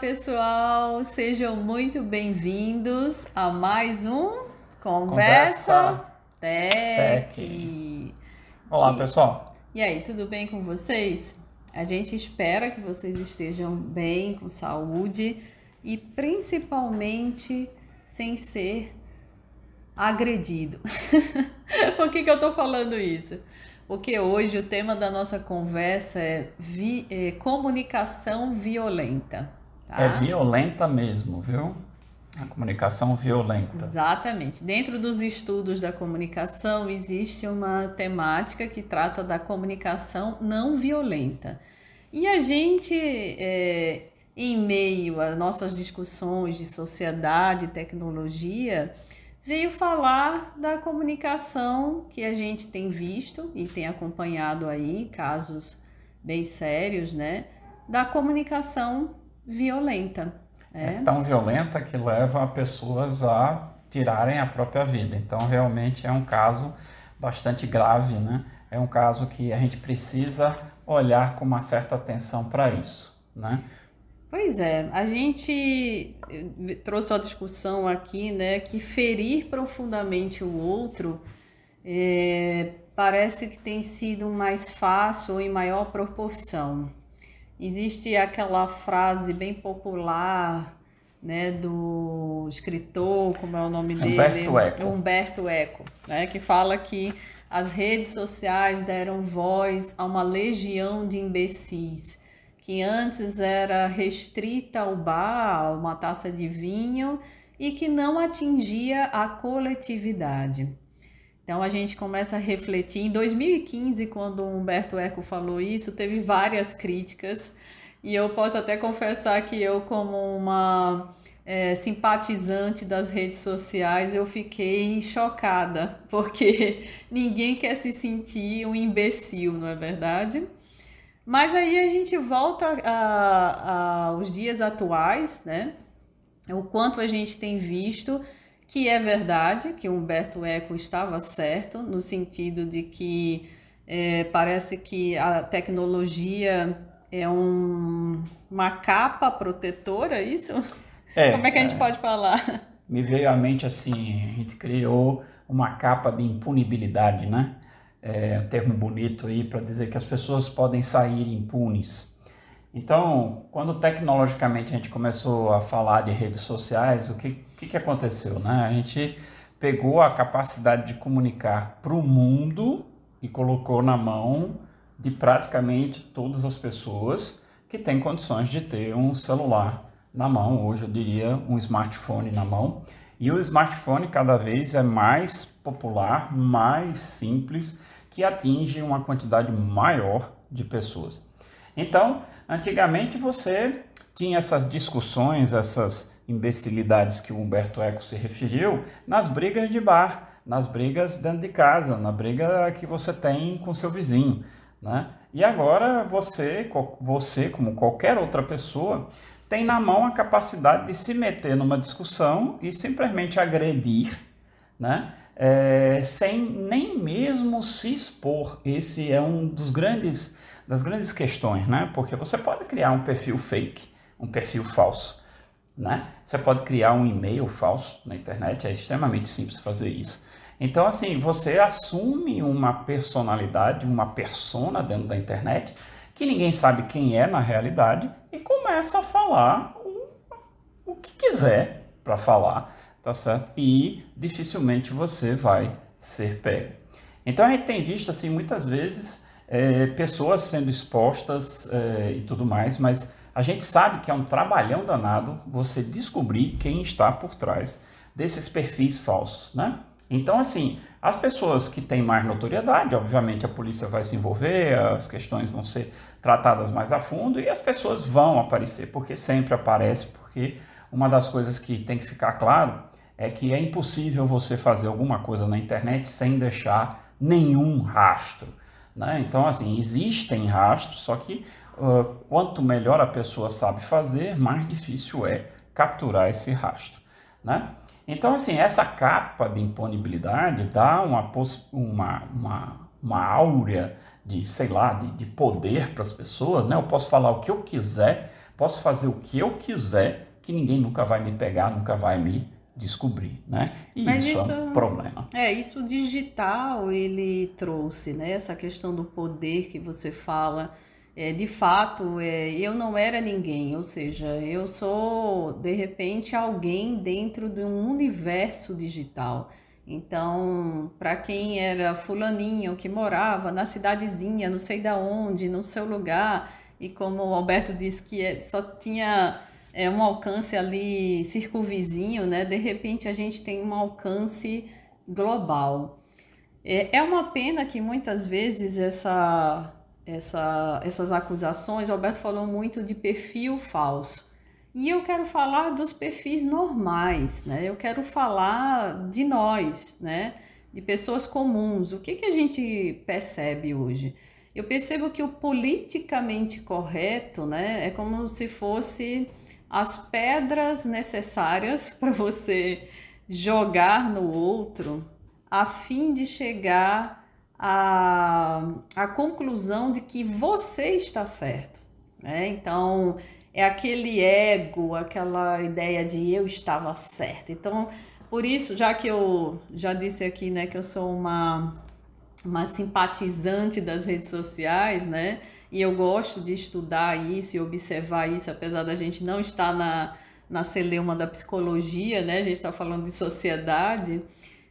pessoal, sejam muito bem-vindos a mais um Conversa, Conversa Tech. Tech. Olá, e, pessoal. E aí, tudo bem com vocês? A gente espera que vocês estejam bem, com saúde e principalmente sem ser agredido. Por que, que eu estou falando isso? Porque hoje o tema da nossa conversa é, vi, é comunicação violenta. Tá? É violenta mesmo, viu? A comunicação violenta. Exatamente. Dentro dos estudos da comunicação existe uma temática que trata da comunicação não violenta. E a gente, é, em meio às nossas discussões de sociedade e tecnologia, veio falar da comunicação que a gente tem visto e tem acompanhado aí, casos bem sérios, né? Da comunicação violenta. Né? É tão violenta que leva pessoas a tirarem a própria vida. Então, realmente é um caso bastante grave, né? É um caso que a gente precisa olhar com uma certa atenção para isso, né? Pois é, a gente trouxe a discussão aqui, né, que ferir profundamente o outro é, parece que tem sido mais fácil ou em maior proporção. Existe aquela frase bem popular, né, do escritor, como é o nome Humberto dele? Eco. Humberto Eco, né, que fala que as redes sociais deram voz a uma legião de imbecis que antes era restrita ao bar, uma taça de vinho, e que não atingia a coletividade. Então a gente começa a refletir. Em 2015, quando o Humberto Eco falou isso, teve várias críticas, e eu posso até confessar que eu, como uma é, simpatizante das redes sociais, eu fiquei chocada, porque ninguém quer se sentir um imbecil, não é verdade? Mas aí a gente volta aos dias atuais, né? O quanto a gente tem visto que é verdade que Humberto Eco estava certo, no sentido de que é, parece que a tecnologia é um, uma capa protetora, é isso? É, Como é que a gente é, pode falar? Me veio à mente assim, a gente criou uma capa de impunibilidade, né? é, um termo bonito aí para dizer que as pessoas podem sair impunes. Então, quando tecnologicamente a gente começou a falar de redes sociais, o que, que, que aconteceu? Né? A gente pegou a capacidade de comunicar para o mundo e colocou na mão de praticamente todas as pessoas que têm condições de ter um celular na mão, hoje eu diria um smartphone na mão. E o smartphone cada vez é mais popular, mais simples, que atinge uma quantidade maior de pessoas. Então, antigamente você tinha essas discussões, essas imbecilidades que o Humberto Eco se referiu nas brigas de bar, nas brigas dentro de casa, na briga que você tem com seu vizinho, né? E agora você, você como qualquer outra pessoa, tem na mão a capacidade de se meter numa discussão e simplesmente agredir, né? É, sem nem mesmo se expor. Esse é um dos grandes das grandes questões, né? Porque você pode criar um perfil fake, um perfil falso, né? Você pode criar um e-mail falso na internet, é extremamente simples fazer isso. Então, assim, você assume uma personalidade, uma persona dentro da internet que ninguém sabe quem é na realidade e começa a falar o, o que quiser para falar, tá certo? E dificilmente você vai ser pego. Então a gente tem visto assim muitas vezes é, pessoas sendo expostas é, e tudo mais, mas a gente sabe que é um trabalhão danado você descobrir quem está por trás desses perfis falsos, né? Então, assim, as pessoas que têm mais notoriedade, obviamente a polícia vai se envolver, as questões vão ser tratadas mais a fundo e as pessoas vão aparecer, porque sempre aparece, porque uma das coisas que tem que ficar claro é que é impossível você fazer alguma coisa na internet sem deixar nenhum rastro. Né? Então, assim, existem rastros, só que uh, quanto melhor a pessoa sabe fazer, mais difícil é capturar esse rastro. Né? Então, assim, essa capa de imponibilidade dá uma, uma, uma, uma áurea de, sei lá, de, de poder para as pessoas, né? Eu posso falar o que eu quiser, posso fazer o que eu quiser, que ninguém nunca vai me pegar, nunca vai me descobrir, né? E Mas isso, isso é um problema. É, isso digital ele trouxe, né? Essa questão do poder que você fala. É, de fato, é, eu não era ninguém, ou seja, eu sou de repente alguém dentro de um universo digital. Então, para quem era fulaninho que morava na cidadezinha, não sei da onde, no seu lugar, e como o Alberto disse que é, só tinha é, um alcance ali circunvizinho, né? De repente a gente tem um alcance global. É, é uma pena que muitas vezes essa, essa, essas acusações, Alberto falou muito de perfil falso. E eu quero falar dos perfis normais, né? Eu quero falar de nós, né? De pessoas comuns. O que, que a gente percebe hoje? Eu percebo que o politicamente correto, né, é como se fosse as pedras necessárias para você jogar no outro a fim de chegar à, à conclusão de que você está certo. Né? Então, é aquele ego, aquela ideia de eu estava certo. Então, por isso, já que eu já disse aqui né, que eu sou uma uma simpatizante das redes sociais, né? E eu gosto de estudar isso e observar isso, apesar da gente não estar na, na celeuma da psicologia, né? A gente está falando de sociedade.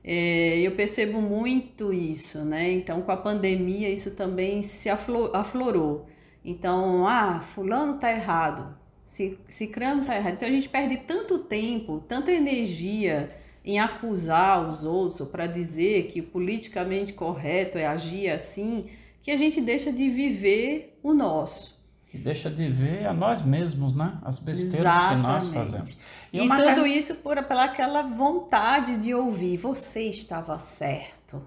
É, eu percebo muito isso, né? Então, com a pandemia, isso também se aflorou. Então, ah, fulano tá errado, cicrano tá errado. Então, a gente perde tanto tempo, tanta energia em acusar os outros para dizer que o politicamente correto é agir assim, que a gente deixa de viver o nosso. Que deixa de ver a nós mesmos, né? As besteiras Exatamente. que nós fazemos. E, e tudo isso por pelaquela vontade de ouvir, você estava certo.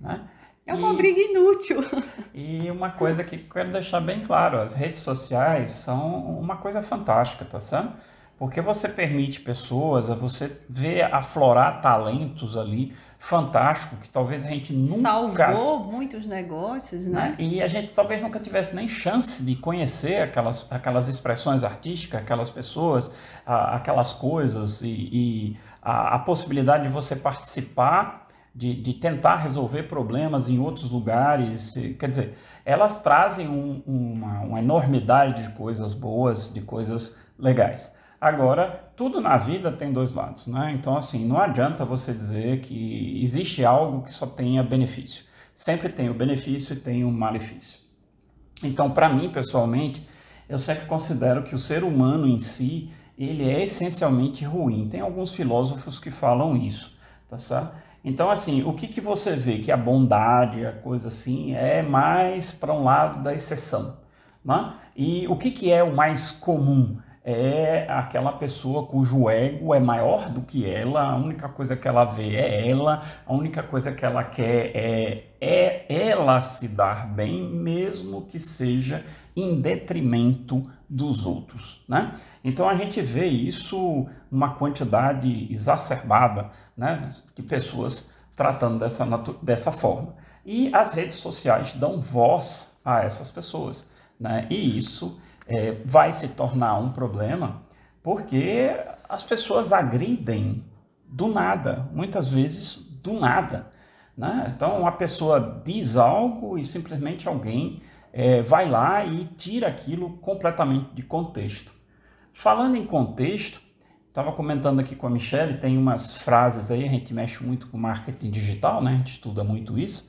Né? É uma e, briga inútil. E uma coisa que quero deixar bem claro, as redes sociais são uma coisa fantástica, tá certo? Porque você permite pessoas, você vê aflorar talentos ali fantástico que talvez a gente nunca salvou muitos negócios, né? né? E a gente talvez nunca tivesse nem chance de conhecer aquelas, aquelas expressões artísticas, aquelas pessoas, aquelas coisas e, e a, a, possibilidade de você participar, de, de tentar resolver problemas em outros lugares, quer dizer, elas trazem um, uma, uma enormidade de coisas boas, de coisas legais. Agora, tudo na vida tem dois lados, né? Então, assim, não adianta você dizer que existe algo que só tenha benefício. Sempre tem o benefício e tem o malefício. Então, para mim, pessoalmente, eu sempre considero que o ser humano em si, ele é essencialmente ruim. Tem alguns filósofos que falam isso, tá certo? Então, assim, o que, que você vê que a bondade, a coisa assim, é mais para um lado da exceção, né? E o que, que é o mais comum? É aquela pessoa cujo ego é maior do que ela, a única coisa que ela vê é ela, a única coisa que ela quer é, é ela se dar bem, mesmo que seja em detrimento dos outros. Né? Então a gente vê isso uma quantidade exacerbada né, de pessoas tratando dessa, dessa forma. E as redes sociais dão voz a essas pessoas. Né? E isso é, vai se tornar um problema porque as pessoas agridem do nada, muitas vezes do nada. Né? Então, a pessoa diz algo e simplesmente alguém é, vai lá e tira aquilo completamente de contexto. Falando em contexto, estava comentando aqui com a Michelle, tem umas frases aí, a gente mexe muito com marketing digital, né? a gente estuda muito isso,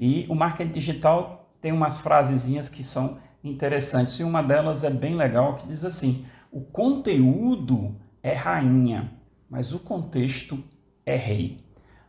e o marketing digital tem umas frasezinhas que são interessantes. E uma delas é bem legal, que diz assim: o conteúdo é rainha, mas o contexto é rei.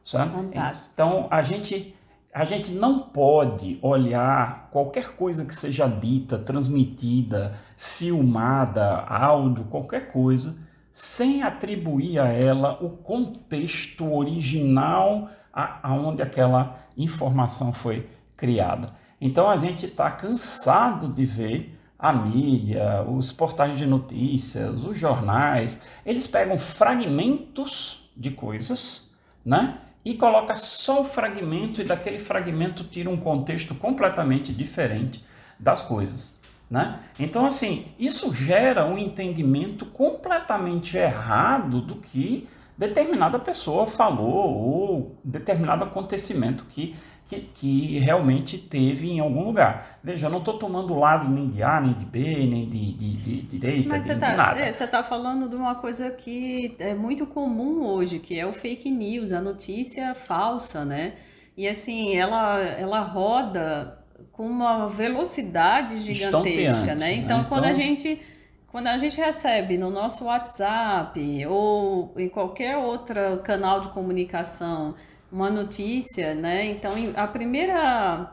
Sabe? Fantástico. Então a gente a gente não pode olhar qualquer coisa que seja dita, transmitida, filmada, áudio, qualquer coisa, sem atribuir a ela o contexto original aonde aquela informação foi criada. Então a gente está cansado de ver a mídia, os portais de notícias, os jornais, eles pegam fragmentos de coisas, né? E coloca só o fragmento e daquele fragmento tira um contexto completamente diferente das coisas. Né? Então, assim, isso gera um entendimento completamente errado do que determinada pessoa falou ou determinado acontecimento que, que, que realmente teve em algum lugar. Veja, eu não estou tomando lado nem de A, nem de B, nem de, de, de direita, Mas de, você tá, nada. É, você está falando de uma coisa que é muito comum hoje, que é o fake news, a notícia falsa, né? E assim, ela, ela roda com uma velocidade gigantesca, né? Então, né? quando a então gente quando a gente recebe no nosso WhatsApp ou em qualquer outro canal de comunicação uma notícia, né? Então, a primeira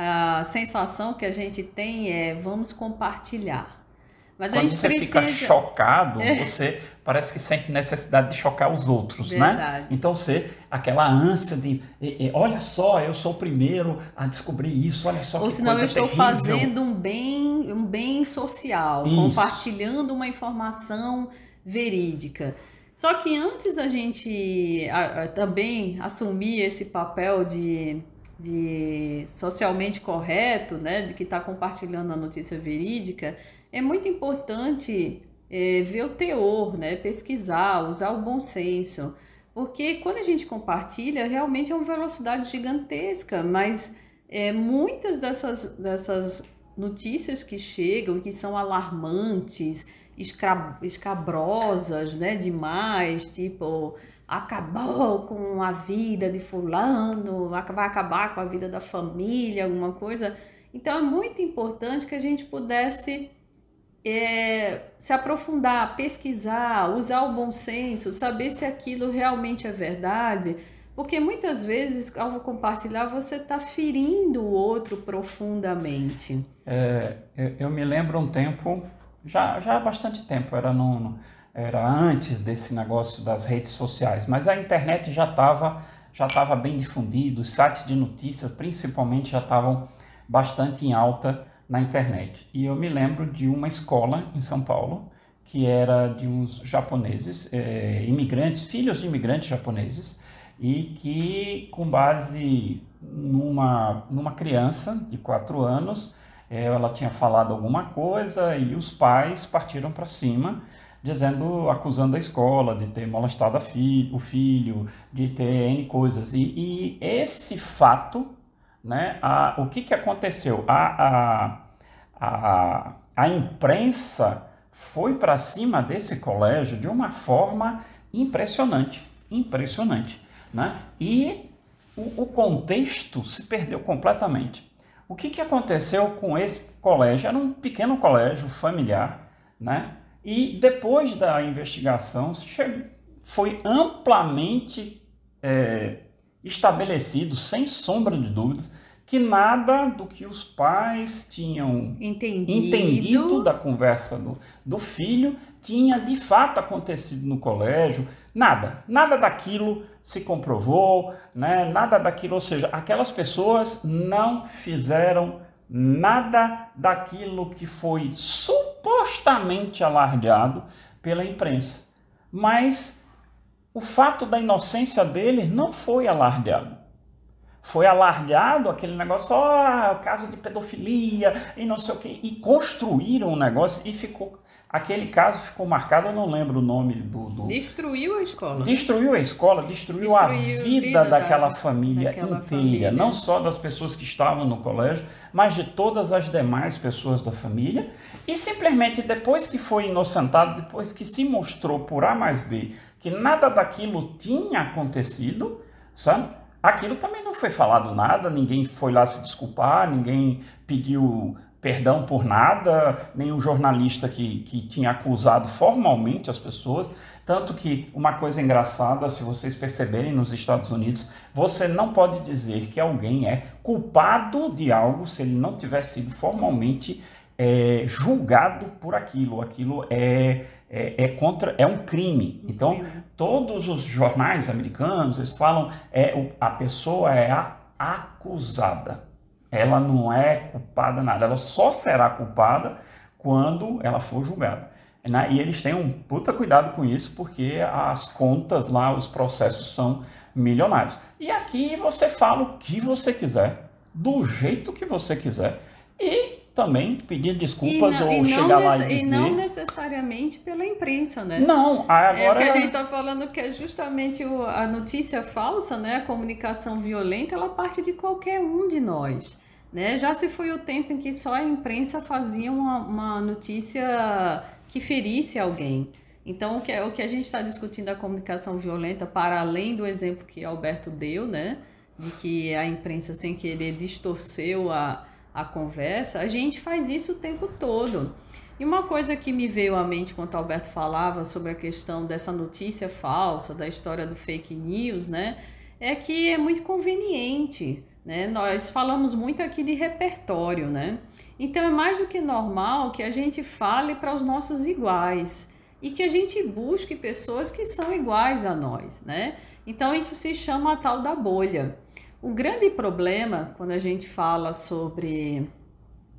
a sensação que a gente tem é vamos compartilhar. Mas Quando você precisa... fica chocado, é. você parece que sente necessidade de chocar os outros, né? Verdade. né? Então você, aquela ânsia de, olha só, eu sou o primeiro a descobrir isso, olha só Ou que senão coisa eu estou terrível. fazendo um bem, um bem social, isso. compartilhando uma informação verídica. Só que antes da gente a, a, também assumir esse papel de, de socialmente correto, né, de que está compartilhando a notícia verídica, é muito importante é, ver o teor, né? pesquisar, usar o bom senso. Porque quando a gente compartilha, realmente é uma velocidade gigantesca, mas é, muitas dessas, dessas notícias que chegam, que são alarmantes, escabrosas, né, demais, tipo, acabou com a vida de fulano, vai acabar com a vida da família, alguma coisa. Então é muito importante que a gente pudesse é, se aprofundar, pesquisar, usar o bom senso, saber se aquilo realmente é verdade, porque muitas vezes, ao compartilhar, você está ferindo o outro profundamente. É, eu me lembro um tempo, já, já há bastante tempo, era, no, era antes desse negócio das redes sociais, mas a internet já estava já tava bem difundido, os sites de notícias principalmente já estavam bastante em alta na internet. E eu me lembro de uma escola em São Paulo que era de uns japoneses, é, imigrantes, filhos de imigrantes japoneses, e que, com base numa, numa criança de quatro anos, ela tinha falado alguma coisa e os pais partiram para cima, dizendo, acusando a escola de ter molestado fi, o filho, de ter N coisas. E, e esse fato né? A, o que, que aconteceu? A, a, a, a imprensa foi para cima desse colégio de uma forma impressionante, impressionante, né? E o, o contexto se perdeu completamente. O que, que aconteceu com esse colégio? Era um pequeno colégio familiar, né? E depois da investigação foi amplamente é, estabelecido, sem sombra de dúvidas, que nada do que os pais tinham entendido, entendido da conversa do, do filho tinha de fato acontecido no colégio, nada, nada daquilo se comprovou, né? nada daquilo, ou seja, aquelas pessoas não fizeram nada daquilo que foi supostamente alardeado pela imprensa. Mas o fato da inocência dele não foi alardeado. Foi alardeado aquele negócio, ó, oh, caso de pedofilia e não sei o que, e construíram um negócio e ficou. Aquele caso ficou marcado, eu não lembro o nome do. do... Destruiu a escola. Destruiu a escola, destruiu, destruiu a vida, vida daquela da, família daquela inteira, família. não só das pessoas que estavam no colégio, mas de todas as demais pessoas da família. E simplesmente depois que foi inocentado, depois que se mostrou por A mais B que nada daquilo tinha acontecido, sabe? Aquilo também não foi falado nada, ninguém foi lá se desculpar, ninguém pediu perdão por nada, nenhum jornalista que, que tinha acusado formalmente as pessoas. Tanto que uma coisa engraçada, se vocês perceberem nos Estados Unidos, você não pode dizer que alguém é culpado de algo se ele não tiver sido formalmente é, julgado por aquilo. Aquilo é, é, é, contra, é um crime. Então, todos os jornais americanos eles falam é a pessoa é a acusada. Ela não é culpada nada. Ela só será culpada quando ela for julgada. Né? E eles têm um puta cuidado com isso, porque as contas lá, os processos são milionários. E aqui você fala o que você quiser, do jeito que você quiser, e também pedir desculpas não, ou chegar lá e dizer... E não necessariamente pela imprensa, né? Não, agora... É o que a gente está falando que é justamente o, a notícia falsa, né? A comunicação violenta, ela parte de qualquer um de nós. Né? Já se foi o tempo em que só a imprensa fazia uma, uma notícia que ferisse alguém. Então, o que, o que a gente está discutindo a comunicação violenta, para além do exemplo que Alberto deu, né? De que a imprensa, sem querer, distorceu a, a conversa, a gente faz isso o tempo todo. E uma coisa que me veio à mente quando Alberto falava sobre a questão dessa notícia falsa, da história do fake news, né? É que é muito conveniente, né? Nós falamos muito aqui de repertório, né? Então é mais do que normal que a gente fale para os nossos iguais e que a gente busque pessoas que são iguais a nós, né? Então isso se chama a tal da bolha. O grande problema quando a gente fala sobre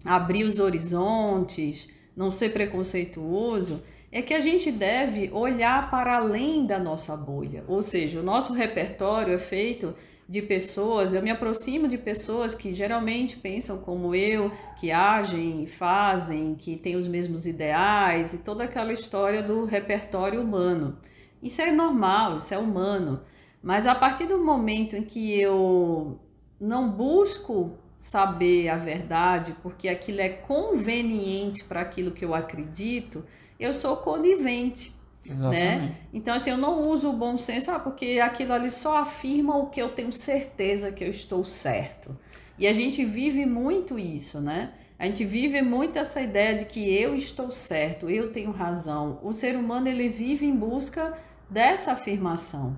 abrir os horizontes, não ser preconceituoso, é que a gente deve olhar para além da nossa bolha. Ou seja, o nosso repertório é feito de pessoas, eu me aproximo de pessoas que geralmente pensam como eu, que agem, fazem, que têm os mesmos ideais e toda aquela história do repertório humano. Isso é normal, isso é humano. Mas a partir do momento em que eu não busco saber a verdade, porque aquilo é conveniente para aquilo que eu acredito, eu sou conivente. Né? Exatamente. Né? Então, assim, eu não uso o bom senso, ah, porque aquilo ali só afirma o que eu tenho certeza que eu estou certo. E a gente vive muito isso, né? A gente vive muito essa ideia de que eu estou certo, eu tenho razão. O ser humano ele vive em busca dessa afirmação.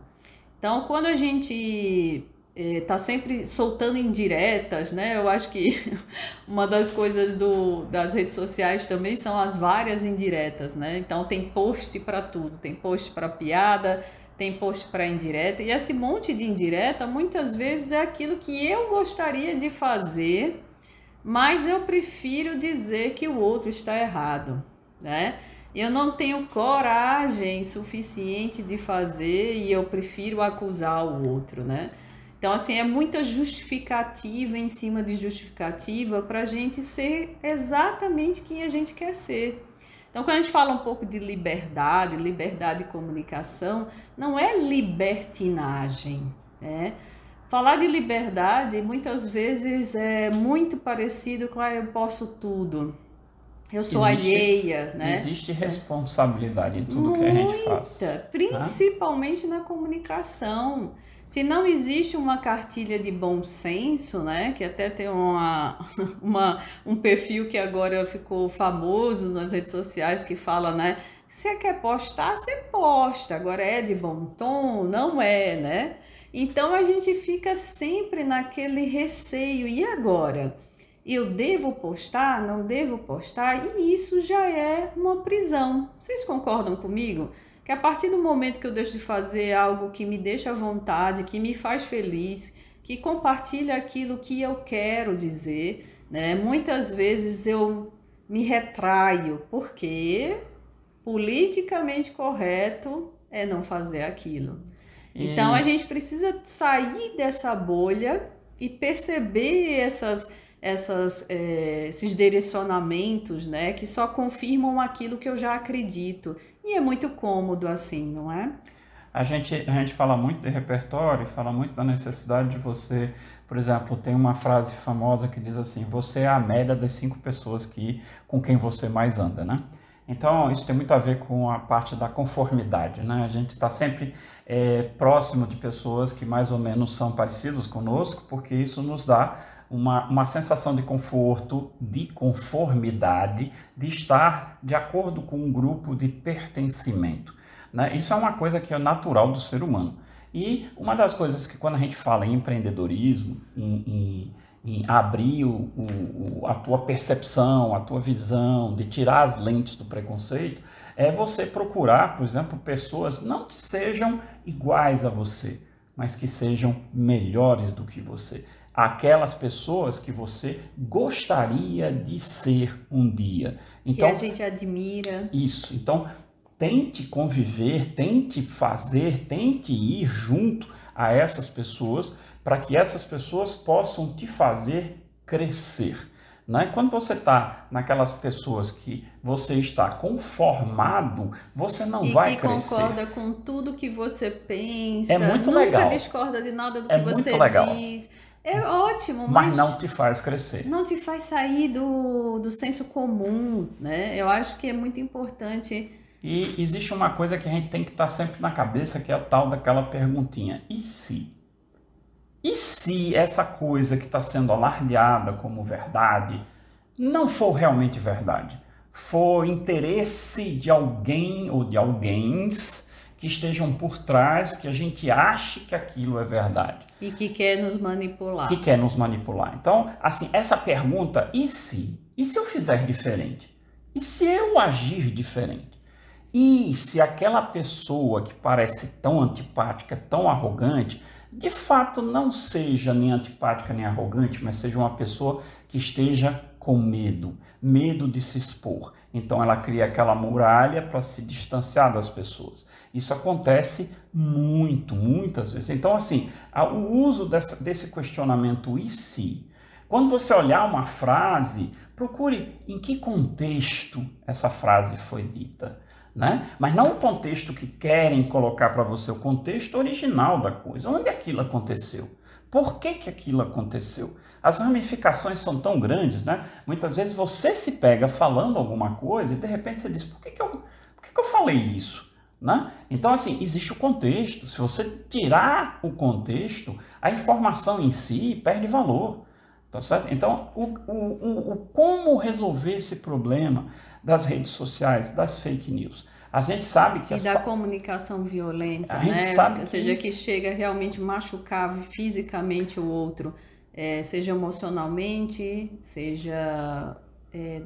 Então, quando a gente está é, sempre soltando indiretas, né? Eu acho que uma das coisas do, das redes sociais também são as várias indiretas, né? Então tem post para tudo, tem post para piada, tem post para indireta, e esse monte de indireta muitas vezes é aquilo que eu gostaria de fazer, mas eu prefiro dizer que o outro está errado, né? Eu não tenho coragem suficiente de fazer e eu prefiro acusar o outro, né? Então, assim, é muita justificativa em cima de justificativa para a gente ser exatamente quem a gente quer ser. Então, quando a gente fala um pouco de liberdade, liberdade de comunicação, não é libertinagem, né? Falar de liberdade muitas vezes é muito parecido com ah, eu posso tudo. Eu sou existe, alheia, né? Existe responsabilidade em tudo Muita, que a gente faz. Principalmente né? na comunicação. Se não existe uma cartilha de bom senso, né, que até tem uma, uma, um perfil que agora ficou famoso nas redes sociais que fala, né, você quer postar, você posta, agora é de bom tom, não é, né? Então a gente fica sempre naquele receio, e agora? Eu devo postar, não devo postar? E isso já é uma prisão. Vocês concordam comigo? que a partir do momento que eu deixo de fazer algo que me deixa à vontade, que me faz feliz, que compartilha aquilo que eu quero dizer, né? Muitas vezes eu me retraio, porque politicamente correto é não fazer aquilo. Então a gente precisa sair dessa bolha e perceber essas essas, é, esses direcionamentos, né, que só confirmam aquilo que eu já acredito. E é muito cômodo assim, não é? A gente, a gente fala muito de repertório, fala muito da necessidade de você, por exemplo, tem uma frase famosa que diz assim: você é a média das cinco pessoas que, com quem você mais anda, né? Então, isso tem muito a ver com a parte da conformidade, né? A gente está sempre é, próximo de pessoas que mais ou menos são parecidos conosco, porque isso nos dá uma, uma sensação de conforto, de conformidade, de estar de acordo com um grupo de pertencimento. Né? Isso é uma coisa que é natural do ser humano. E uma das coisas que, quando a gente fala em empreendedorismo, em, em, em abrir o, o, a tua percepção, a tua visão, de tirar as lentes do preconceito, é você procurar, por exemplo, pessoas não que sejam iguais a você, mas que sejam melhores do que você aquelas pessoas que você gostaria de ser um dia. Então, que a gente admira. Isso. Então, tente conviver, tente fazer, tente ir junto a essas pessoas para que essas pessoas possam te fazer crescer. Né? Quando você está naquelas pessoas que você está conformado, você não e vai que crescer. concorda com tudo que você pensa. É muito nunca legal. discorda de nada do É que muito você diz. É ótimo, mas mas, não te faz crescer. não te faz sair do, do senso comum, né? Eu acho que é muito importante. E existe uma coisa que a gente tem que estar sempre na cabeça, que é a tal daquela perguntinha: e se? E se essa coisa que está sendo alardeada como verdade não for realmente verdade? For interesse de alguém ou de alguém que estejam por trás, que a gente ache que aquilo é verdade, E que quer nos manipular. que quer nos manipular. Então, assim, essa pergunta, e se? E se eu fizer diferente? E se eu agir diferente? E se aquela pessoa que parece tão antipática, tão arrogante, de fato não seja nem antipática nem arrogante, mas seja uma pessoa que esteja com medo, medo de se expor. Então ela cria aquela muralha para se distanciar das pessoas. Isso acontece muito, muitas vezes. Então, assim, o uso dessa, desse questionamento e se? Quando você olhar uma frase, procure em que contexto essa frase foi dita. Né? Mas não o contexto que querem colocar para você, o contexto original da coisa. Onde aquilo aconteceu? Por que, que aquilo aconteceu? As ramificações são tão grandes, né? Muitas vezes você se pega falando alguma coisa e de repente você diz, por que, que, eu, por que, que eu falei isso? Né? Então, assim, existe o contexto. Se você tirar o contexto, a informação em si perde valor. Tá certo? Então, o, o, o, como resolver esse problema das redes sociais, das fake news? A gente sabe que e as da comunicação violenta, A né? Ou que- seja, que chega realmente machucar fisicamente o outro, é, seja emocionalmente, seja é,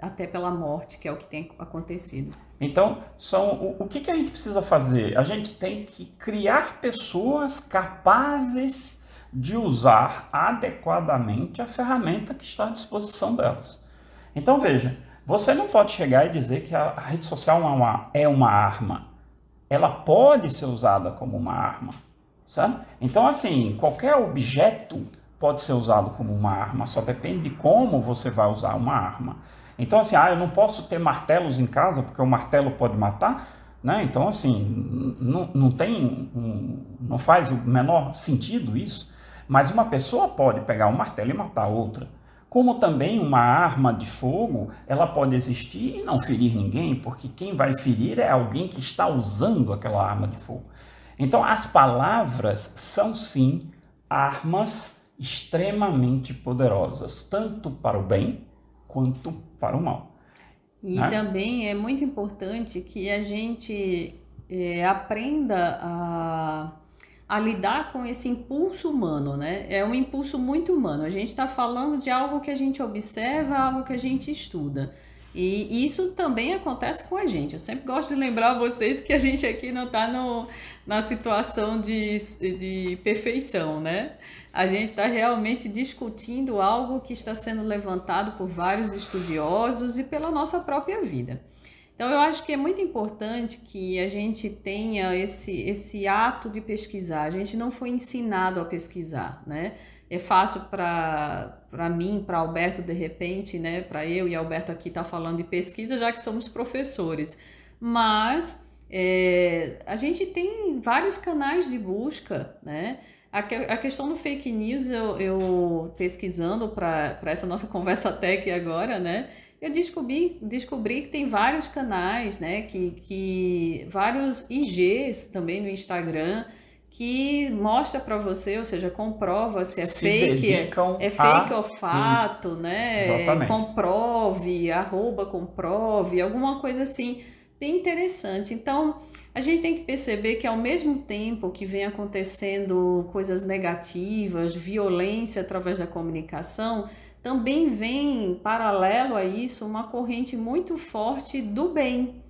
até pela morte, que é o que tem acontecido. Então, são, o, o que, que a gente precisa fazer? A gente tem que criar pessoas capazes de usar adequadamente a ferramenta que está à disposição delas. Então, veja, você não pode chegar e dizer que a, a rede social é uma, é uma arma. Ela pode ser usada como uma arma, sabe? Então, assim, qualquer objeto pode ser usado como uma arma, só depende de como você vai usar uma arma. Então, assim, ah, eu não posso ter martelos em casa porque o martelo pode matar, né? Então, assim, não, não tem, um- não faz o menor sentido isso, mas uma pessoa pode pegar um martelo e matar outra. Como também uma arma de fogo, ela pode existir e não ferir ninguém, porque quem vai ferir é alguém que está usando aquela arma de fogo. Então, as palavras são sim armas extremamente poderosas, tanto para o bem quanto para o mal. E Né? também é muito importante que a gente eh, aprenda a, a lidar com esse impulso humano, né? É um impulso muito humano. A gente está falando de algo que a gente observa, algo que a gente estuda. E isso também acontece com a gente. Eu sempre gosto de lembrar a vocês que a gente aqui não está na situação de, de perfeição, né? A gente está realmente discutindo algo que está sendo levantado por vários estudiosos e pela nossa própria vida. Então, eu acho que é muito importante que a gente tenha esse, esse ato de pesquisar. A gente não foi ensinado a pesquisar, né? É fácil para mim, para Alberto, de repente, né? Para eu e Alberto aqui tá falando de pesquisa, já que somos professores. Mas é, a gente tem vários canais de busca, né? A, a questão do fake news, eu, eu pesquisando para essa nossa conversa tech agora, né? Eu descobri, descobri que tem vários canais, né? Que, que vários IGs também no Instagram que mostra para você, ou seja, comprova se é Se fake, dedicam é fake ou fato, né? Exatamente. Comprove, arroba comprove, alguma coisa assim bem interessante. Então, a gente tem que perceber que ao mesmo tempo que vem acontecendo coisas negativas, violência através da comunicação, também vem paralelo a isso uma corrente muito forte do bem,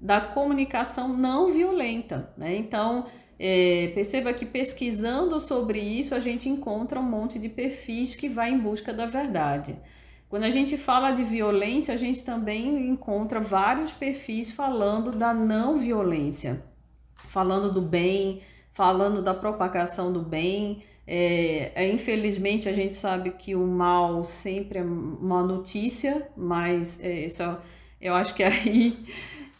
da comunicação não violenta, né? Então, é, perceba que pesquisando sobre isso a gente encontra um monte de perfis que vai em busca da verdade. Quando a gente fala de violência, a gente também encontra vários perfis falando da não violência, falando do bem, falando da propagação do bem. É, é, infelizmente a gente sabe que o mal sempre é uma notícia, mas é, isso, eu acho que aí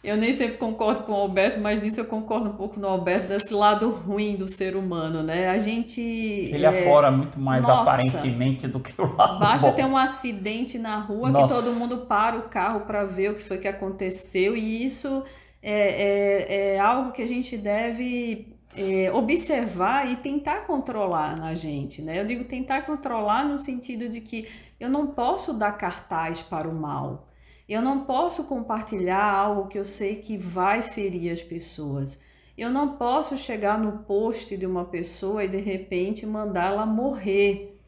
eu nem sempre concordo com o Alberto, mas nisso eu concordo um pouco no Alberto, desse lado ruim do ser humano, né? A gente. Ele é... afora muito mais Nossa, aparentemente do que o lado Basta bom. ter um acidente na rua Nossa. que todo mundo para o carro para ver o que foi que aconteceu, e isso é, é, é algo que a gente deve é, observar e tentar controlar na gente, né? Eu digo tentar controlar no sentido de que eu não posso dar cartaz para o mal. Eu não posso compartilhar algo que eu sei que vai ferir as pessoas. Eu não posso chegar no post de uma pessoa e de repente mandá-la morrer.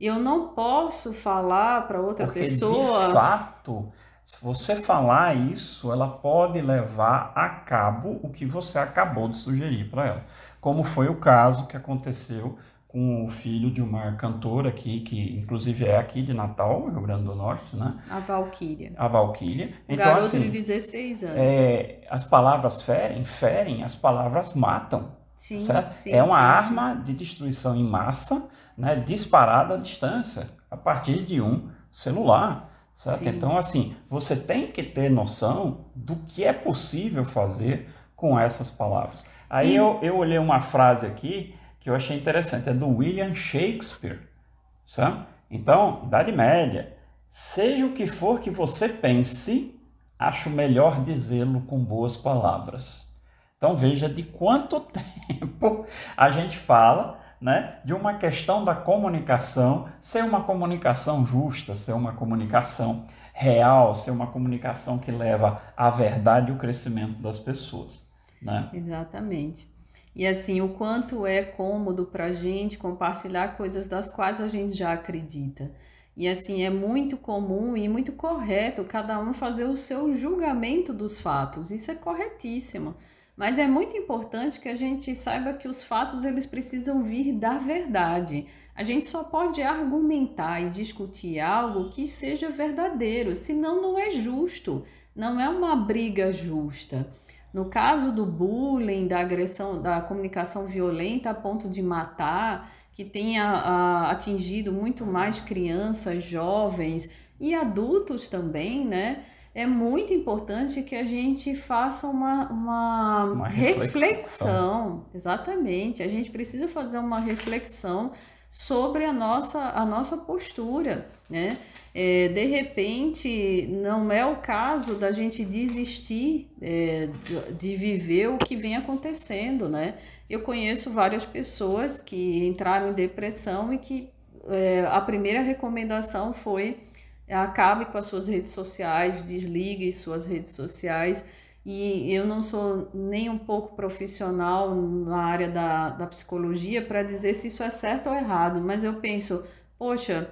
Eu não posso falar para outra Porque pessoa. De fato, se você falar isso, ela pode levar a cabo o que você acabou de sugerir para ela. Como foi o caso que aconteceu com o filho de uma cantora aqui, que inclusive é aqui de Natal, Rio Grande do Norte, né? A Valquíria. A Valquíria. Então, garoto assim, de 16 anos. É, as palavras ferem, ferem, as palavras matam. Sim, certo? Sim, é uma sim, arma de destruição em massa, né, disparada à distância, a partir de um celular. Certo? Então, assim, você tem que ter noção do que é possível fazer com essas palavras. Aí eu, eu olhei uma frase aqui que eu achei interessante, é do William Shakespeare, sabe? Então, Idade Média, seja o que for que você pense, acho melhor dizê-lo com boas palavras. Então veja de quanto tempo a gente fala né, de uma questão da comunicação ser uma comunicação justa, ser uma comunicação real, ser uma comunicação que leva à verdade e o crescimento das pessoas. Né? Exatamente. E assim, o quanto é cômodo para a gente compartilhar coisas das quais a gente já acredita. E assim, é muito comum e muito correto cada um fazer o seu julgamento dos fatos. Isso é corretíssimo. Mas é muito importante que a gente saiba que os fatos eles precisam vir da verdade. A gente só pode argumentar e discutir algo que seja verdadeiro, senão não é justo, não é uma briga justa. No caso do bullying, da agressão, da comunicação violenta a ponto de matar, que tenha a, atingido muito mais crianças, jovens e adultos também, né? É muito importante que a gente faça uma, uma, uma reflexão. reflexão. Exatamente. A gente precisa fazer uma reflexão sobre a nossa, a nossa postura, né? É, de repente, não é o caso da gente desistir é, de viver o que vem acontecendo, né? Eu conheço várias pessoas que entraram em depressão e que é, a primeira recomendação foi acabe com as suas redes sociais, desligue suas redes sociais e eu não sou nem um pouco profissional na área da, da psicologia para dizer se isso é certo ou errado, mas eu penso, poxa,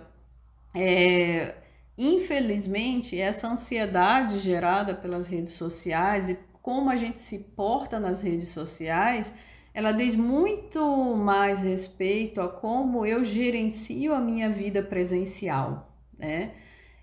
é, infelizmente essa ansiedade gerada pelas redes sociais e como a gente se porta nas redes sociais, ela diz muito mais respeito a como eu gerencio a minha vida presencial, né?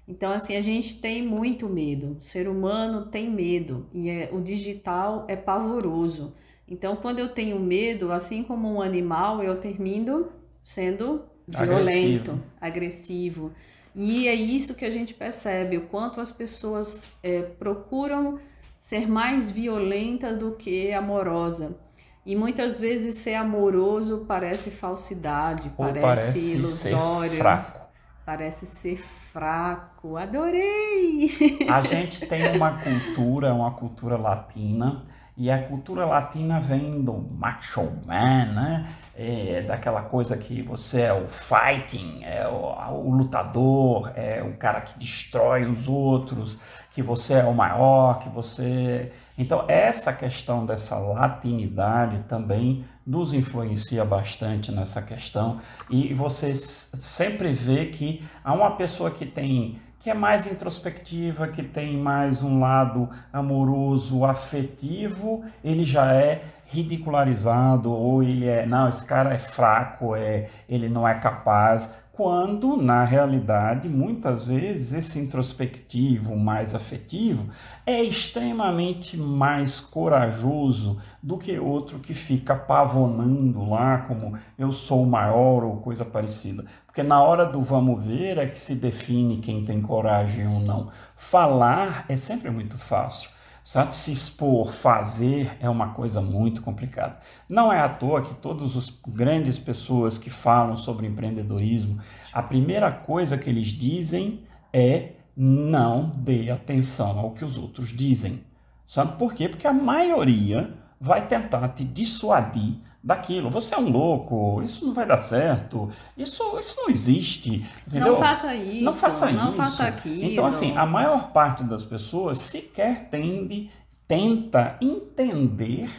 Então, assim, a gente tem muito medo. O ser humano tem medo e é, o digital é pavoroso. Então, quando eu tenho medo, assim como um animal, eu termino sendo violento, agressivo. agressivo. E é isso que a gente percebe, o quanto as pessoas é, procuram ser mais violentas do que amorosa. E muitas vezes ser amoroso parece falsidade, parece, parece ilusório. Ser fraco Parece ser fraco. Adorei! A gente tem uma cultura, uma cultura latina, e a cultura latina vem do macho man, né? É, daquela coisa que você é o fighting, é o, o, lutador, é o cara que destrói os outros, que você é o maior, que você. Então, essa questão dessa latinidade também nos influencia bastante nessa questão e você sempre vê que há uma pessoa que tem que é mais introspectiva, que tem mais um lado amoroso, afetivo, ele já é ridicularizado ou ele é, não, esse cara é fraco, é, ele não é capaz, quando, na realidade, muitas vezes esse introspectivo mais afetivo é extremamente mais corajoso do que outro que fica pavonando lá como eu sou maior ou coisa parecida. Porque na hora do vamos ver é que se define quem tem coragem ou não. Falar é sempre muito fácil. Sabe? Se expor, fazer é uma coisa muito complicada. Não é à toa que todas as grandes pessoas que falam sobre empreendedorismo, a primeira coisa que eles dizem é não dê atenção ao que os outros dizem. Sabe por quê? Porque a maioria vai tentar te dissuadir daquilo. Você é um louco, isso não vai dar certo, isso, isso não existe. Entendeu? Não faça isso. Não faça não isso. faça aquilo. Então, assim, a maior parte das pessoas sequer tende, tenta entender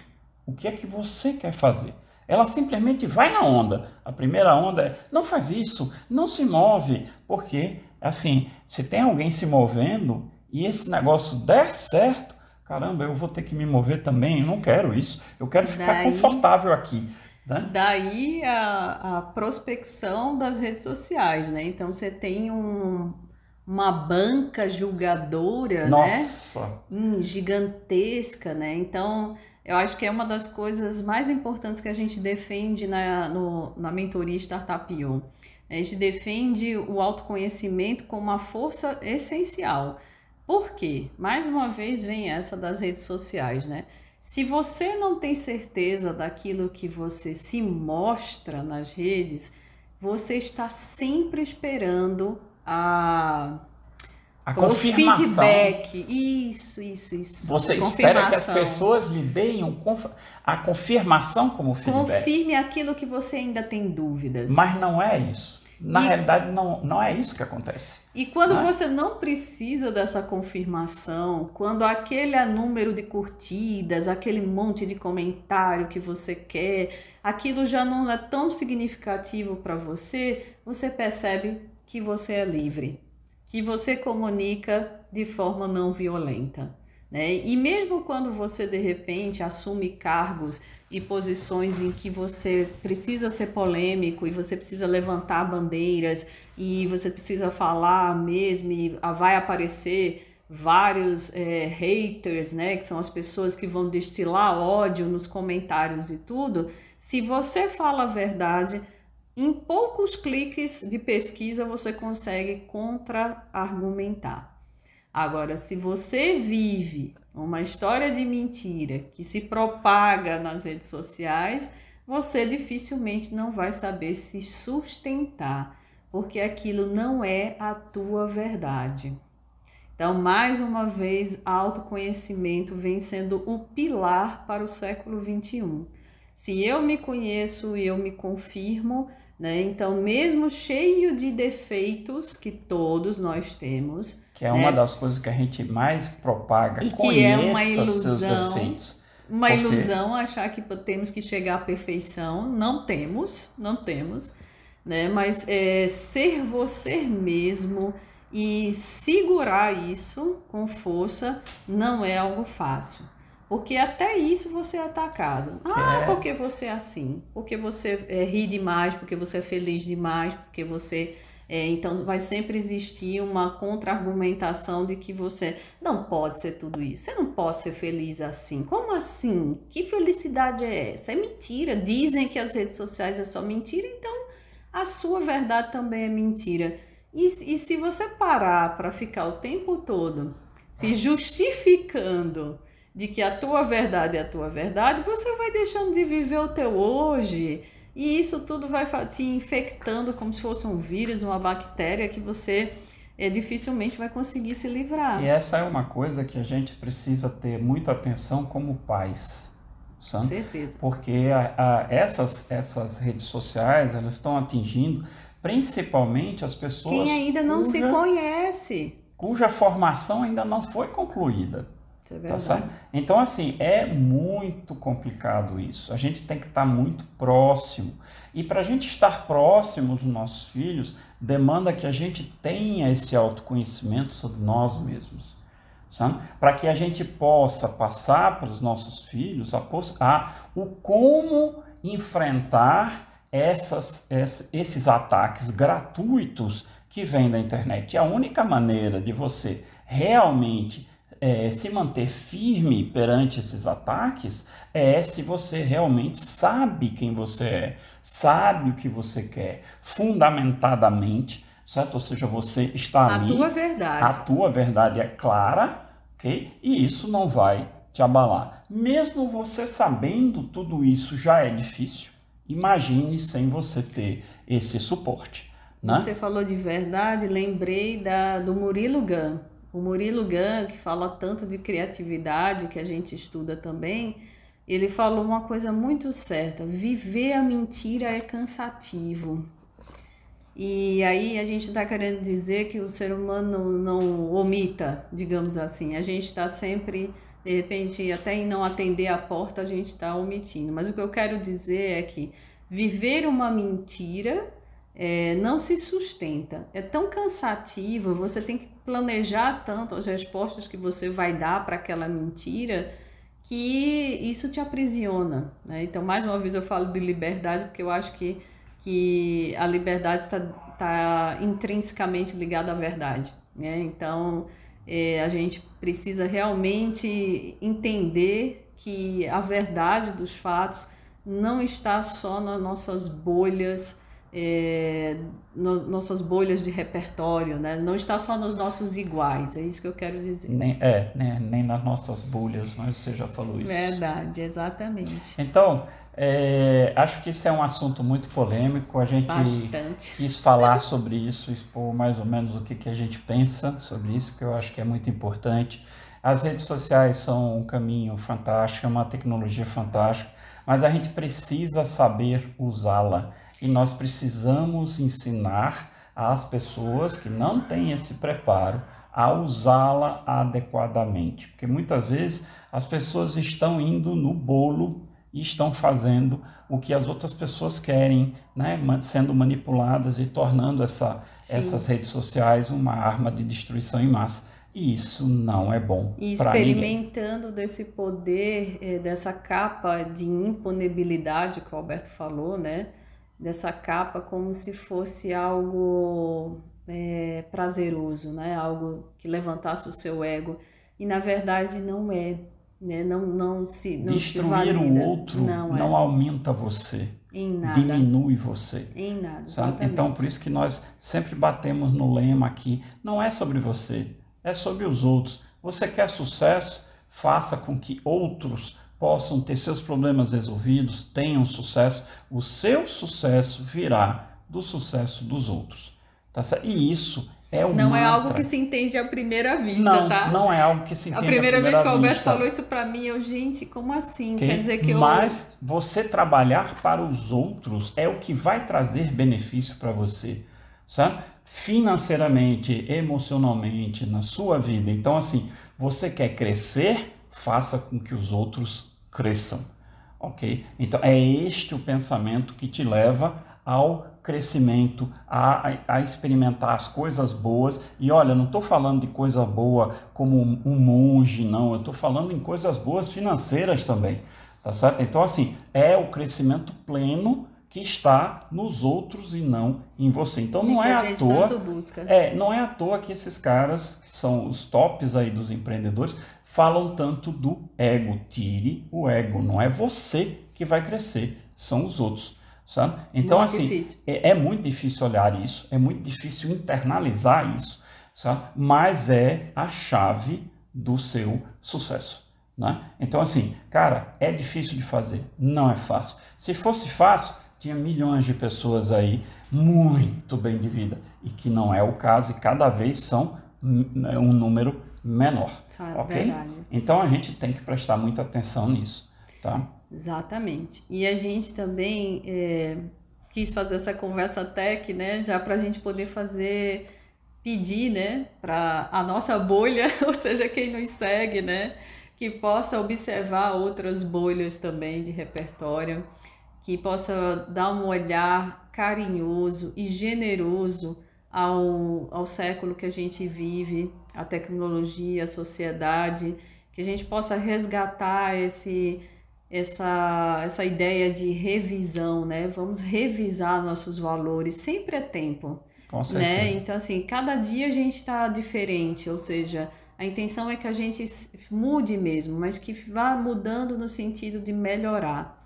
o que é que você quer fazer. Ela simplesmente vai na onda. A primeira onda é não faz isso, não se move, porque assim, se tem alguém se movendo e esse negócio der certo, caramba, eu vou ter que me mover também, eu não quero isso, eu quero ficar Daí- confortável aqui. Né? Daí a, a prospecção das redes sociais, né? Então você tem um- uma banca julgadora, né? Nossa, Hum, gigantesca, né? Então, eu acho que é uma das coisas mais importantes que a gente defende na, no- na mentoria Startup On. A gente defende o autoconhecimento como uma força essencial. Por quê? Mais uma vez vem essa das redes sociais, né? Se você não tem certeza daquilo que você se mostra nas redes, você está sempre esperando a a o confirmação. feedback. Isso, isso, isso. Você espera que as pessoas lhe deem um conf- a confirmação como feedback. Confirme aquilo que você ainda tem dúvidas. Mas não é isso. Na E- realidade, não, não é isso que acontece. E quando Né? você não precisa dessa confirmação, quando aquele número de curtidas, aquele monte de comentário que você quer, aquilo já não é tão significativo para você, você percebe que você é livre, que você comunica de forma não violenta. Né? E mesmo quando você de repente assume cargos e posições em que você precisa ser polêmico e você precisa levantar bandeiras e você precisa falar mesmo e ah, vai aparecer vários eh, haters, né, que são as pessoas que vão destilar ódio nos comentários e tudo. Se você fala a verdade, em poucos cliques de pesquisa você consegue contra-argumentar. Agora, se você vive uma história de mentira que se propaga nas redes sociais, você dificilmente não vai saber se sustentar, porque aquilo não é a tua verdade. Então, mais uma vez, autoconhecimento vem sendo o pilar para o século 21. Se eu me conheço e eu me confirmo, né? Então, mesmo cheio de defeitos que todos nós temos, Que é uma das coisas que a gente mais propaga. E que é uma ilusão. defeitos. uma Ok. ilusão achar que temos que chegar à perfeição. Não temos, não temos, né? Mas é, ser você mesmo e segurar isso com força não é algo fácil. Porque até isso você é atacado. Ah, É. porque você é assim. Porque você é, ri demais, porque você é feliz demais, porque você. é, então vai sempre existir uma contra-argumentação de que você não pode ser tudo isso. Você não pode ser feliz assim. Como assim? Que felicidade é essa? É mentira. Dizem que as redes sociais é só mentira, então a sua verdade também é mentira. E, e se você parar para ficar o tempo todo se justificando de que a tua verdade é a tua verdade, você vai deixando de viver o teu hoje. E isso tudo vai te infectando como se fosse um vírus, uma bactéria que você eh, dificilmente vai conseguir se livrar. E essa é uma coisa que a gente precisa ter muita atenção como pais. Sabe? certeza. Porque a- a- essas, essas redes sociais elas estão atingindo principalmente as pessoas Quem ainda não se cuja, conhece. cuja formação ainda não foi concluída. É Tá certo? Então, assim, é muito complicado isso. A gente tem que estar muito próximo. E para a gente estar próximo dos nossos filhos, demanda que a gente tenha esse autoconhecimento sobre nós mesmos. Para que a gente possa passar para os nossos filhos a, a- o como enfrentar essas, esses ataques gratuitos que vêm da internet. E a única maneira de você realmente é, se manter firme perante esses ataques é se você realmente sabe quem você é, sabe o que você quer, fundamentadamente, certo? Ou seja, você está a ali. A tua verdade. A tua verdade é clara, ok? E isso não vai te abalar. Mesmo você sabendo tudo isso já é difícil, imagine sem você ter esse suporte. Né? Você falou de verdade, lembrei da, do Murilo Gun. O Murilo Gun, que fala tanto de criatividade, que a gente estuda também, ele falou uma coisa muito certa: viver a mentira é cansativo. E aí a gente está querendo dizer que o ser humano não omita, digamos assim. A gente está sempre, de repente, até em não atender a porta, a gente está omitindo. Mas o que eu quero dizer é que viver uma mentira é, não se sustenta. É tão cansativo, você tem que planejar tanto as respostas que você vai dar para aquela mentira que isso te aprisiona. Né? Então, mais uma vez, eu falo de liberdade porque eu acho que, que a liberdade está tá intrinsecamente ligada à verdade. Né? Então, é, a gente precisa realmente entender que a verdade dos fatos não está só nas nossas bolhas é, no, nossas bolhas de repertório, né? não está só nos nossos iguais, é isso que eu quero dizer. Nem, é, nem, nem nas nossas bolhas, mas você já falou isso. Verdade, exatamente. Então, é, acho que isso é um assunto muito polêmico, a gente Bastante. quis falar sobre isso, expor mais ou menos o que, que a gente pensa sobre isso, que eu acho que é muito importante. As redes sociais são um caminho fantástico, é uma tecnologia fantástica, mas a gente precisa saber usá-la e nós precisamos ensinar às pessoas que não têm esse preparo a usá-la adequadamente, porque muitas vezes as pessoas estão indo no bolo e estão fazendo o que as outras pessoas querem, né? sendo manipuladas e tornando essa, essas redes sociais uma arma de destruição em massa. E isso não é bom. E experimentando desse poder, eh, dessa capa de imponibilidade que o Alberto falou, né? Dessa capa como se fosse algo é, prazeroso, né? Algo que levantasse o seu ego e na verdade não é, né? Não não se não destruir se o outro não, não é. aumenta você, em nada. diminui você, em nada. Sabe? Então por isso que nós sempre batemos no lema aqui, não é sobre você, é sobre os outros. Você quer sucesso, faça com que outros possam ter seus problemas resolvidos, tenham sucesso, o seu sucesso virá do sucesso dos outros. Tá certo? E isso é um Não mantra. é algo que se entende à primeira vista, não, tá? Não é algo que se entende a primeira, à primeira vez que o Alberto vista. falou isso para mim, eu, gente, como assim? Okay? Quer dizer que eu Mas você trabalhar para os outros é o que vai trazer benefício para você, sabe? Financeiramente, emocionalmente, na sua vida. Então assim, você quer crescer, faça com que os outros cresçam, ok? Então é este o pensamento que te leva ao crescimento, a, a, experimentar as coisas boas. E olha, não estou falando de coisa boa como um monge, não. Eu estou falando em coisas boas financeiras também, tá certo? Então assim é o crescimento pleno que está nos outros e não em você. Então não é à toa, é, não é à toa que esses caras que são os tops aí dos empreendedores falam tanto do ego. Tire o ego, não é você que vai crescer, são os outros. Sabe? Então, muito assim, é, é, muito difícil olhar isso, é muito difícil internalizar isso, sabe? mas é a chave do seu sucesso. Né? Então, assim, cara, é difícil de fazer, não é fácil. Se fosse fácil, tinha milhões de pessoas aí muito bem de vida, e que não é o caso, e cada vez são um número menor. ok? Verdade. Então a gente tem que prestar muita atenção nisso, tá? Exatamente. E a gente também é, quis fazer essa conversa tech, né? Já para a gente poder fazer, pedir, né? Para a nossa bolha, ou seja, quem nos segue, né? Que possa observar outras bolhas também de repertório, que possa dar um olhar carinhoso e generoso ao, ao século que a gente vive, a tecnologia, a sociedade, que a gente possa resgatar esse, essa, essa ideia de revisão, né? Vamos revisar nossos valores, sempre é tempo. Com Né? certeza. Então, assim, cada dia a gente está diferente, ou seja, a intenção é que a gente mude mesmo, mas que vá mudando no sentido de melhorar.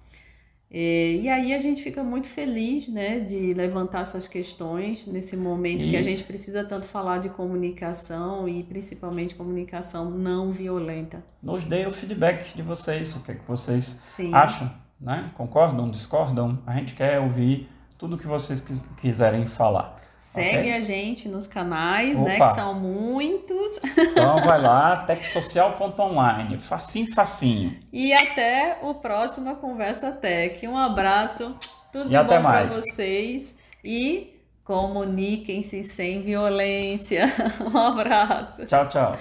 E aí a gente fica muito feliz, né, de levantar essas questões nesse momento que a E- gente precisa tanto falar de comunicação e principalmente comunicação não violenta. Nos dê o feedback de vocês, o que, é que vocês Sim. acham, né? Concordam, discordam? A gente quer ouvir tudo que vocês quis- quiserem falar. Segue Ok? a gente nos canais, né, Opa. que são muitos. Então vai lá, techsocial.online, facinho, facinho. E até o próximo Conversa Tech. Um abraço, tudo E bom para vocês e comuniquem-se sem violência. Um abraço. Tchau, tchau.